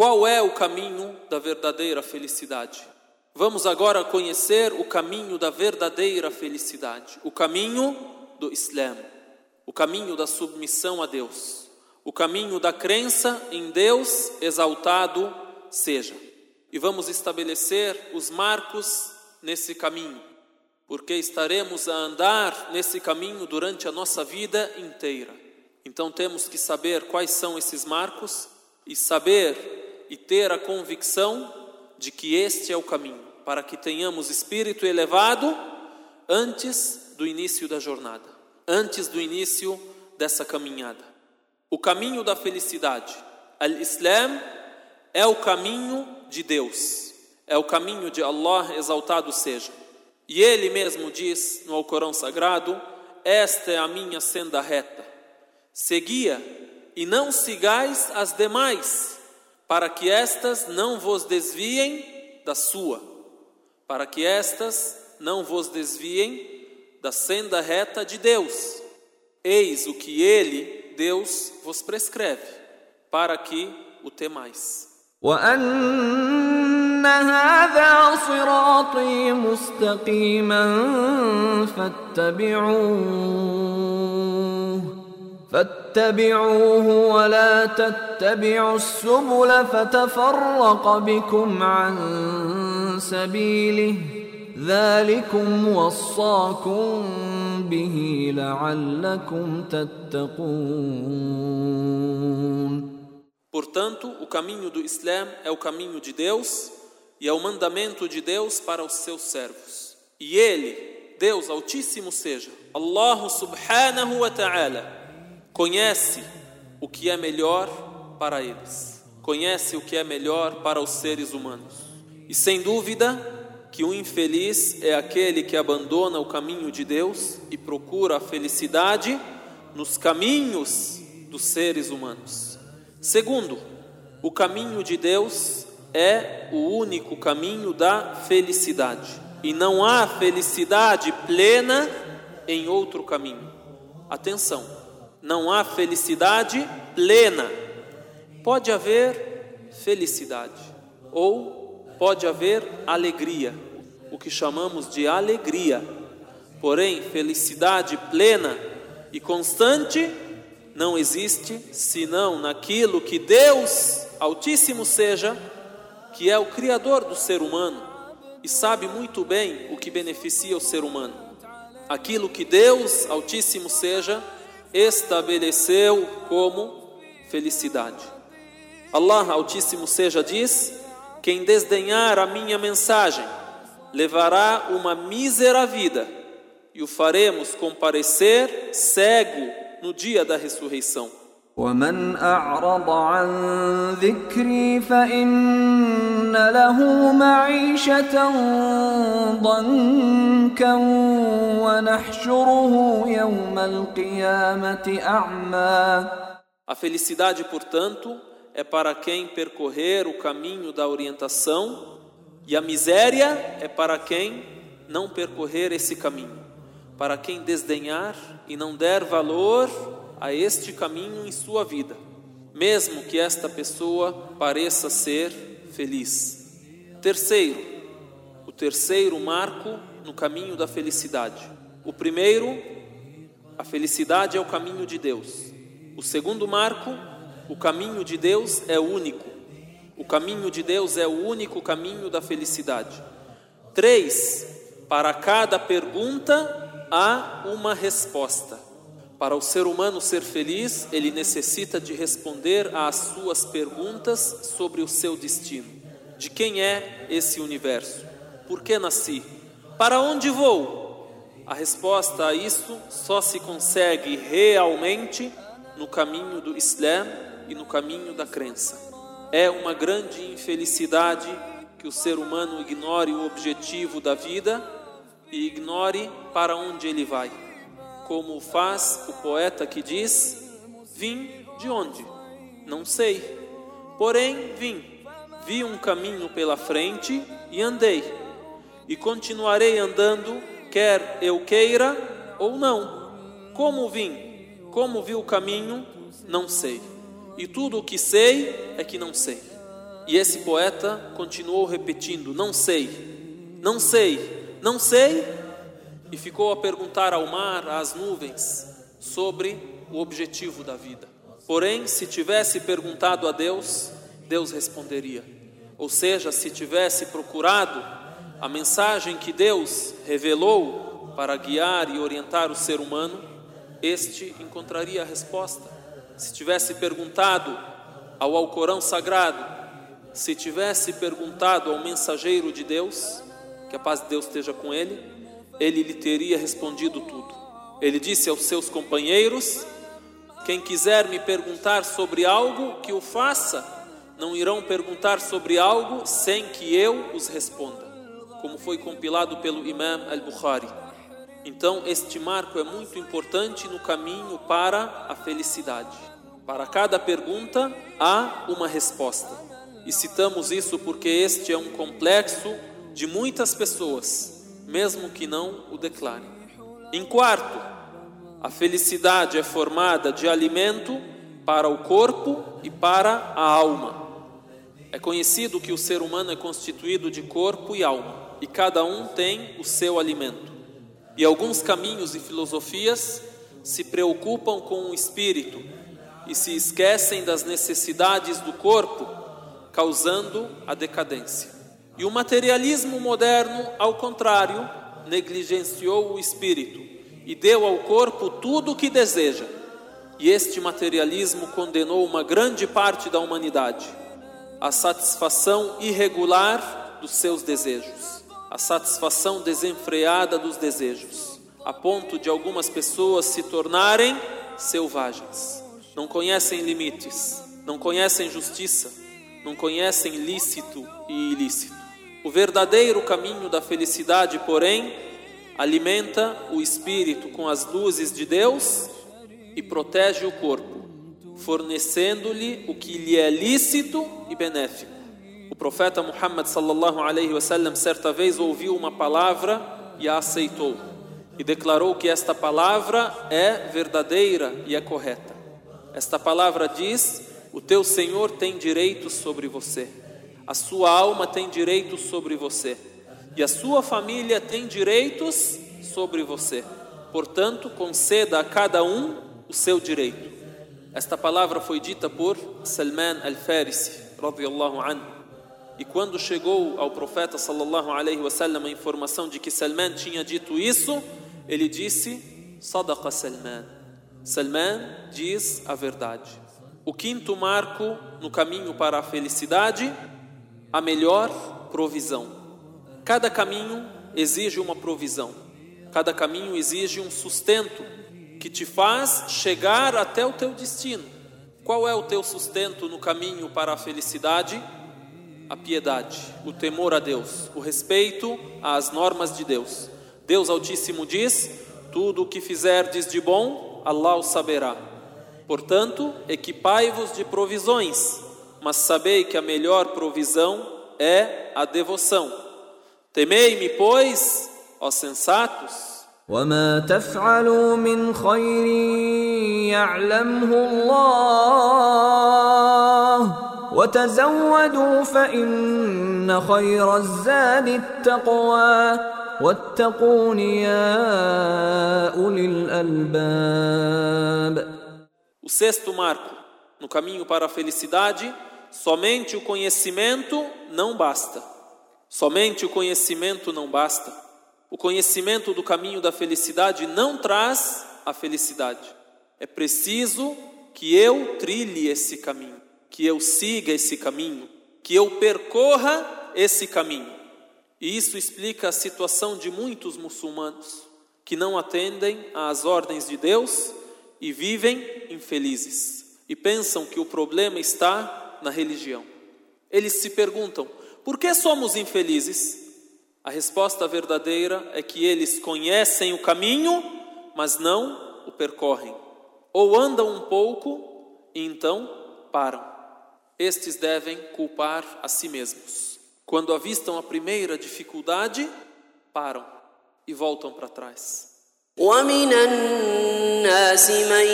Qual é o caminho da verdadeira felicidade? Vamos agora conhecer o caminho da verdadeira felicidade, o caminho do Islã, o caminho da submissão a Deus, o caminho da crença em Deus exaltado seja. E vamos estabelecer os marcos nesse caminho, porque estaremos a andar nesse caminho durante a nossa vida inteira. Então temos que saber quais são esses marcos e saber e ter a convicção de que este é o caminho, para que tenhamos espírito elevado antes do início da jornada, antes do início dessa caminhada. O caminho da felicidade, al-Islam, é o caminho de Deus, é o caminho de Allah exaltado seja. E Ele mesmo diz no Alcorão Sagrado: Esta é a minha senda reta, seguia e não sigais as demais, para que estas não vos desviem da sua, para que estas não vos desviem da senda reta de Deus. Eis o que Ele Deus vos prescreve para que o temais. وأن هذا صراطي مستقيما فاتبعوه فاتبعوه ولا تتبعوا السبل فتفرق بكم عن سبيله ذلكم وصاكم به لعلكم تتقون Portanto, o caminho do Islã é o caminho de Deus e é o mandamento de Deus para os seus servos. E Ele, Deus Altíssimo seja, Allah subhanahu wa ta'ala, conhece o que é melhor para eles, conhece o que é melhor para os seres humanos. E sem dúvida, que o infeliz é aquele que abandona o caminho de Deus e procura a felicidade nos caminhos dos seres humanos. Segundo, o caminho de Deus é o único caminho da felicidade e não há felicidade plena em outro caminho. Atenção, não há felicidade plena. Pode haver felicidade ou pode haver alegria, o que chamamos de alegria. Porém, felicidade plena e constante não existe senão naquilo que Deus Altíssimo seja, que é o Criador do ser humano e sabe muito bem o que beneficia o ser humano. Aquilo que Deus Altíssimo seja, estabeleceu como felicidade. Allah Altíssimo seja diz: quem desdenhar a minha mensagem levará uma mísera vida e o faremos comparecer cego no dia da ressurreição. ومن أعرض عن ذكري فإن له معيشة ضنكا ونحشره يوم القيامة أعمى A felicidade, portanto, é para quem percorrer o caminho da orientação, e a miséria é para quem não percorrer esse caminho, para quem desdenhar e não der valor a este caminho em sua vida, mesmo que esta pessoa pareça ser feliz. Terceiro, o terceiro marco no caminho da felicidade. O primeiro, a felicidade é o caminho de Deus. O segundo marco, o caminho de Deus é único. O caminho de Deus é o único caminho da felicidade. Três, para cada pergunta há uma resposta. Para o ser humano ser feliz, ele necessita de responder às suas perguntas sobre o seu destino. De quem é esse universo? Por que nasci? Para onde vou? A resposta a isso só se consegue realmente no caminho do Islã e no caminho da crença. É uma grande infelicidade que o ser humano ignore o objetivo da vida e ignore para onde ele vai. Como faz o poeta que diz: Vim de onde? Não sei. Porém, vim. Vi um caminho pela frente e andei. E continuarei andando, quer eu queira ou não. Como vim? Como vi o caminho? Não sei e tudo o que sei é que não sei. E esse poeta continuou repetindo: Não sei, não sei, não sei. E ficou a perguntar ao mar, às nuvens, sobre o objetivo da vida. Porém, se tivesse perguntado a Deus, Deus responderia. Ou seja, se tivesse procurado a mensagem que Deus revelou para guiar e orientar o ser humano, este encontraria a resposta. Se tivesse perguntado ao Alcorão sagrado, se tivesse perguntado ao mensageiro de Deus, que a paz de Deus esteja com ele, ele lhe teria respondido tudo. Ele disse aos seus companheiros: Quem quiser me perguntar sobre algo, que o faça. Não irão perguntar sobre algo sem que eu os responda, como foi compilado pelo Imam al-Bukhari. Então, este marco é muito importante no caminho para a felicidade. Para cada pergunta há uma resposta. E citamos isso porque este é um complexo de muitas pessoas, mesmo que não o declarem. Em quarto, a felicidade é formada de alimento para o corpo e para a alma. É conhecido que o ser humano é constituído de corpo e alma, e cada um tem o seu alimento. E alguns caminhos e filosofias se preocupam com o espírito e se esquecem das necessidades do corpo, causando a decadência. E o materialismo moderno, ao contrário, negligenciou o espírito e deu ao corpo tudo o que deseja. E este materialismo condenou uma grande parte da humanidade à satisfação irregular dos seus desejos a satisfação desenfreada dos desejos, a ponto de algumas pessoas se tornarem selvagens. Não conhecem limites, não conhecem justiça, não conhecem lícito e ilícito. O verdadeiro caminho da felicidade, porém, alimenta o espírito com as luzes de Deus e protege o corpo, fornecendo-lhe o que lhe é lícito e benéfico profeta Muhammad sallallahu alaihi wasallam certa vez ouviu uma palavra e a aceitou e declarou que esta palavra é verdadeira e é correta. Esta palavra diz: o teu Senhor tem direitos sobre você, a sua alma tem direitos sobre você e a sua família tem direitos sobre você. Portanto, conceda a cada um o seu direito. Esta palavra foi dita por Salman al-Farisi, radiyallahu anhu e quando chegou ao profeta sallallahu alaihi wasallam a informação de que Salman tinha dito isso, ele disse: Sadaqa Salman. Salman diz a verdade. O quinto marco no caminho para a felicidade, a melhor provisão. Cada caminho exige uma provisão. Cada caminho exige um sustento que te faz chegar até o teu destino. Qual é o teu sustento no caminho para a felicidade? a piedade, o temor a Deus, o respeito às normas de Deus. Deus Altíssimo diz: tudo o que fizerdes de bom, Allah o saberá. Portanto, equipai-vos de provisões, mas sabei que a melhor provisão é a devoção. Temei-me, pois, ó sensatos. وما تفعلوا من خير يعلمه الله وتزودوا فإن خير الزاد التقوى واتقون يا أولي الألباب O sexto marco no caminho para a felicidade, somente o conhecimento não basta. Somente o conhecimento não basta. O conhecimento do caminho da felicidade não traz a felicidade. É preciso que eu trilhe esse caminho que eu siga esse caminho, que eu percorra esse caminho. E isso explica a situação de muitos muçulmanos que não atendem às ordens de Deus e vivem infelizes e pensam que o problema está na religião. Eles se perguntam: por que somos infelizes? A resposta verdadeira é que eles conhecem o caminho, mas não o percorrem. Ou andam um pouco e então param estes devem culpar a si mesmos. Quando avistam a primeira dificuldade, param e voltam para trás. ومن الناس من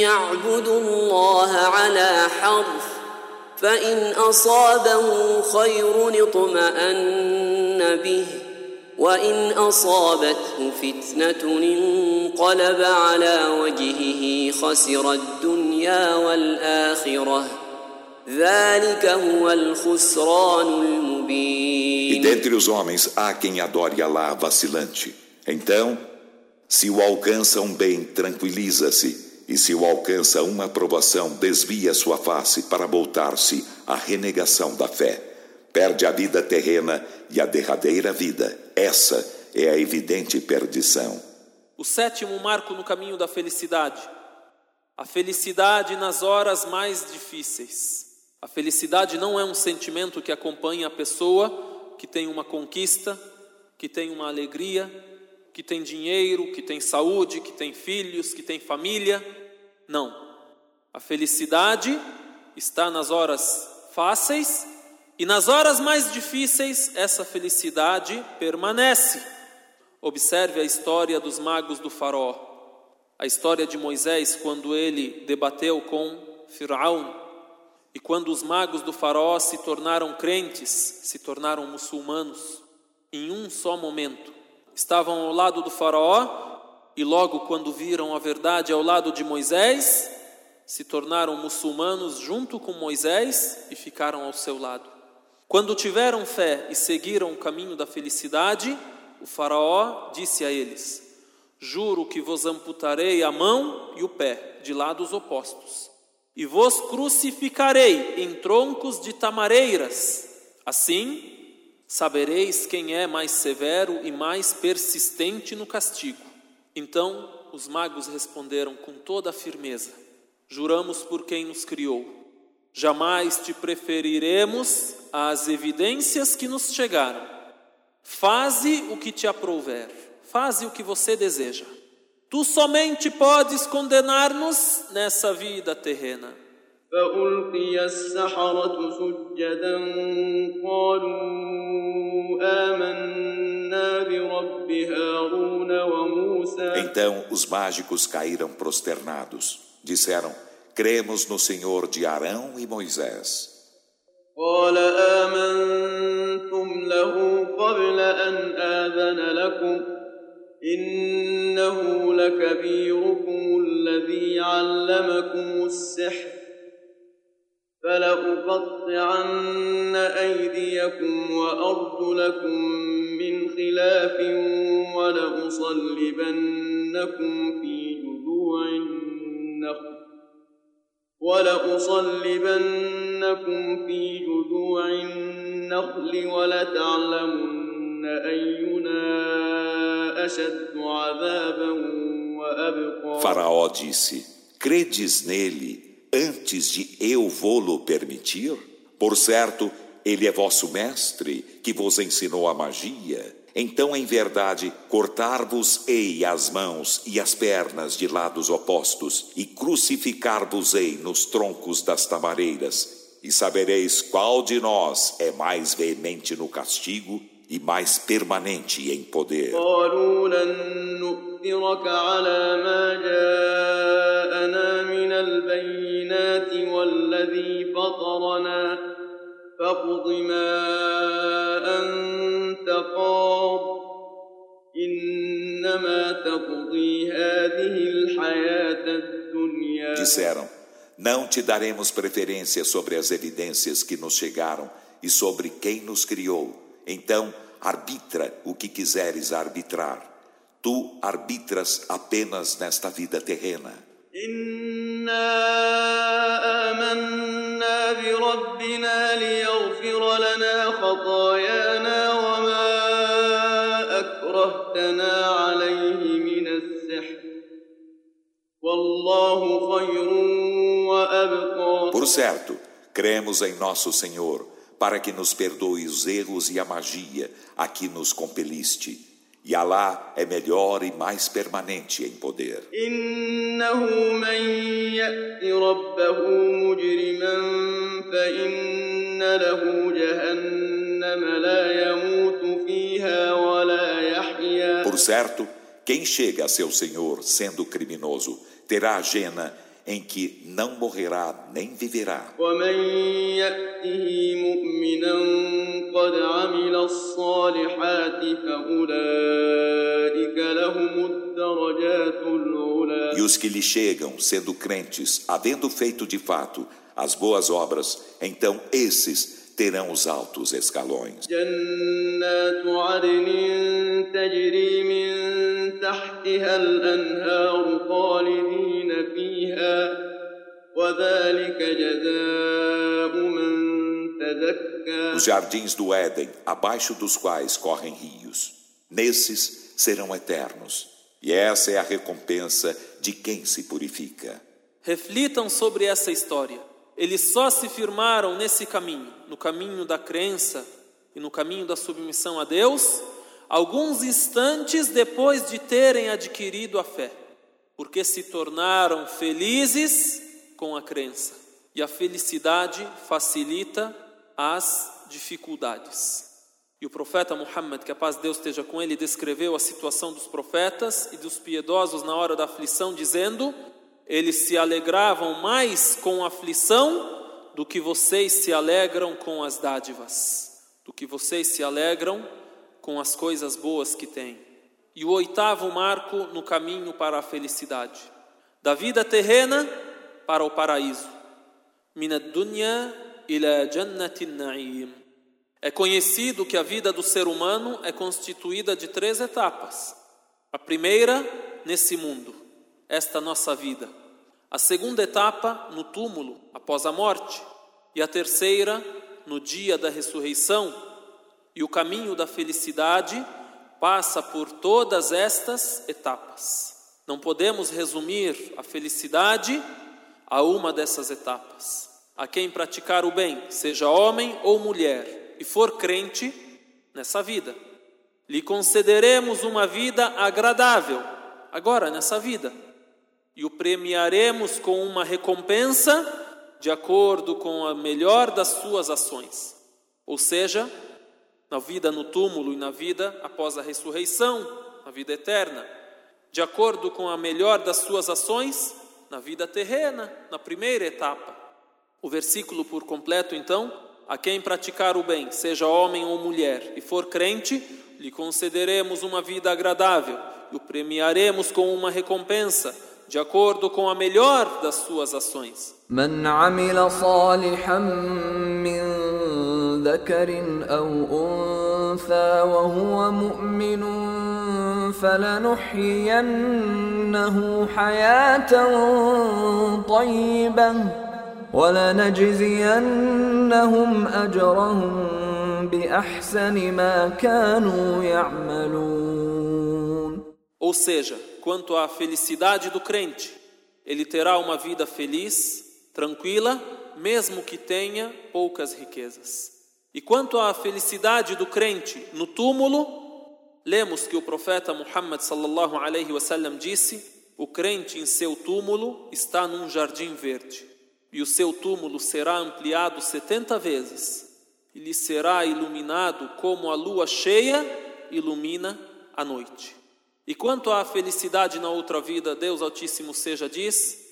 يعبد الله على حرف فإن أصابه خير اطمأن به وإن أصابته فتنة انقلب على وجهه خسر الدنيا والآخرة ذلك هو الخسران E المبين dentre os homens há quem adore Alá vacilante. Então, se o alcança um bem, tranquiliza-se. E se o alcança uma aprovação, desvia sua face para voltar-se à renegação da fé. Perde a vida terrena e a derradeira vida. Essa é a evidente perdição. O sétimo marco no caminho da felicidade. A felicidade nas horas mais difíceis. A felicidade não é um sentimento que acompanha a pessoa que tem uma conquista, que tem uma alegria, que tem dinheiro, que tem saúde, que tem filhos, que tem família. Não. A felicidade está nas horas fáceis e nas horas mais difíceis essa felicidade permanece. Observe a história dos magos do Faraó, a história de Moisés quando ele debateu com Firaun e quando os magos do Faraó se tornaram crentes, se tornaram muçulmanos em um só momento. Estavam ao lado do Faraó e logo quando viram a verdade ao lado de Moisés, se tornaram muçulmanos junto com Moisés e ficaram ao seu lado. Quando tiveram fé e seguiram o caminho da felicidade, o Faraó disse a eles: Juro que vos amputarei a mão e o pé, de lados opostos, e vos crucificarei em troncos de tamareiras. Assim, sabereis quem é mais severo e mais persistente no castigo. Então os magos responderam com toda a firmeza: Juramos por quem nos criou Jamais te preferiremos às evidências que nos chegaram. Faze o que te aprouver, faze o que você deseja. Tu somente podes condenar-nos nessa vida terrena. فألقي السحرة سجدا قالوا آمنا برب هارون وموسى Então os mágicos caíram prosternados. Disseram: Cremos no Senhor de Arão e Moisés. قال آمنتم له قبل أن آذن لكم. إنه لكبيركم الذي علمكم السحر. فلأقطعن أيديكم وأرجلكم من خلاف ولأصلبنكم في جذوع النخل. ولأصلبنكم في جذوع النخل ولتعلمن أينا أشد عذابا وأبقى Faraó disse: Credes nele antes de eu vô-lo permitir? Por certo, ele é vosso mestre, que vos ensinou a magia. Então, em verdade, cortar-vos-ei as mãos e as pernas de lados opostos, e crucificar-vos-ei nos troncos das tamareiras, e sabereis qual de nós é mais veemente no castigo e mais permanente em poder. قالوا لن نؤثرك على ما جاءنا من البينات والذي فطرنا فاقض ما أنت قاض Disseram: Não te daremos preferência sobre as evidências que nos chegaram e sobre quem nos criou. Então, arbitra o que quiseres arbitrar. Tu arbitras apenas nesta vida terrena. إنا آمنا بربنا ليغفر لنا خطايانا وما أكرهتنا عليه Por certo, cremos em nosso Senhor, para que nos perdoe os erros e a magia a que nos compeliste. E Alá é melhor e mais permanente em poder. Por certo, quem chega a seu senhor sendo criminoso terá a jena em que não morrerá nem viverá. E os que lhe chegam, sendo crentes, havendo feito de fato as boas obras, então esses terão os altos escalões. Os jardins do Éden, abaixo dos quais correm rios, nesses serão eternos. E essa é a recompensa de quem se purifica. Reflitam sobre essa história. Eles só se firmaram nesse caminho, no caminho da crença e no caminho da submissão a Deus, alguns instantes depois de terem adquirido a fé, porque se tornaram felizes com a crença. E a felicidade facilita as dificuldades. E o profeta Muhammad, que a paz de Deus esteja com ele, descreveu a situação dos profetas e dos piedosos na hora da aflição, dizendo: Eles se alegravam mais com a aflição do que vocês se alegram com as dádivas, do que vocês se alegram com as coisas boas que têm. E o oitavo marco no caminho para a felicidade, da vida terrena para o paraíso. Min ad-dunya ila jannatin na'im. É conhecido que a vida do ser humano é constituída de três etapas. A primeira, nesse mundo, esta nossa vida. A segunda etapa, no túmulo, após a morte. E a terceira, no dia da ressurreição. E o caminho da felicidade passa por todas estas etapas. Não podemos resumir a felicidade a uma dessas etapas. A quem praticar o bem, seja homem ou mulher, e for crente nessa vida, lhe concederemos uma vida agradável, agora nessa vida, e o premiaremos com uma recompensa de acordo com a melhor das suas ações, ou seja, na vida no túmulo e na vida após a ressurreição, na vida eterna, de acordo com a melhor das suas ações na vida terrena, na primeira etapa. O versículo por completo, então, a quem praticar o bem, seja homem ou mulher, e for crente, lhe concederemos uma vida agradável e o premiaremos com uma recompensa, de acordo com a melhor das suas ações. من عمل صالحا من ذكر أو أنثى وهو مؤمن فلنحيينه حياة طيبة ولنجزينهم أجرهم بأحسن ما كانوا يعملون Ou seja, quanto à felicidade do crente, ele terá uma vida feliz, tranquila, mesmo que tenha poucas riquezas. E quanto à felicidade do crente no túmulo, lemos que o profeta Muhammad sallallahu alaihi wasallam disse: "O crente em seu túmulo está num jardim verde, e o seu túmulo será ampliado setenta vezes, e lhe será iluminado como a lua cheia ilumina a noite." E quanto à felicidade na outra vida, Deus Altíssimo seja diz: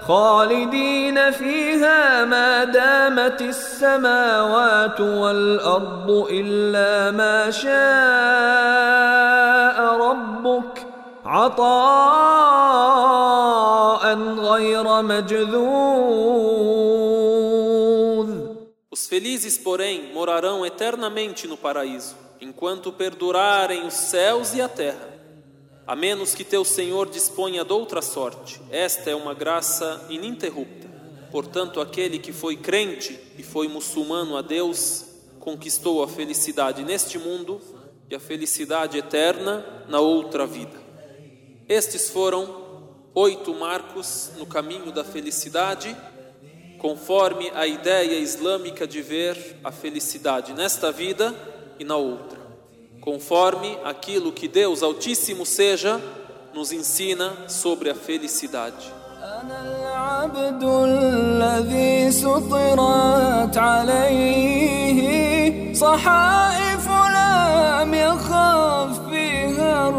خالدين فيها ما دامت السماوات والارض الا ما شاء ربك عطاء غير مجذوذ. Os felizes, porém, morarão eternamente no paraíso, enquanto perdurarem os céus e a terra, a menos que teu Senhor disponha de outra sorte. Esta é uma graça ininterrupta. Portanto, aquele que foi crente e foi muçulmano a Deus, conquistou a felicidade neste mundo e a felicidade eterna na outra vida. Estes foram oito marcos no caminho da felicidade conforme a ideia islâmica de ver a felicidade nesta vida e na outra, conforme aquilo que Deus Altíssimo seja nos ensina sobre a felicidade. أنا العبد الذي سطرت عليه صحائف لم يخف فيها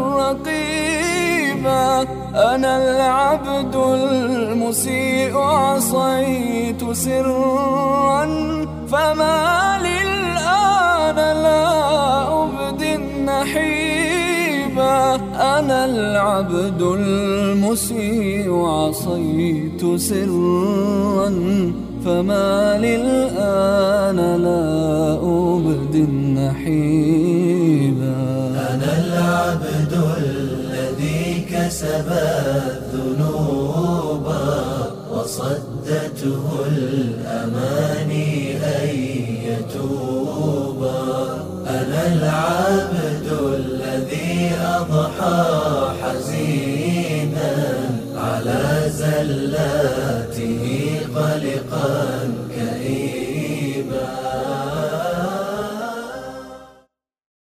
الرقيبا أنا العبد المسيء عصيت سرا فما للآن لا أبدي النحيبا أنا العبد المسيء عصيت سرا فما للآن لا أبدي النحيبا أنا العبد كسب الذنوب وصدته الأماني أن يتوبا. أنا العبد الذي أضحى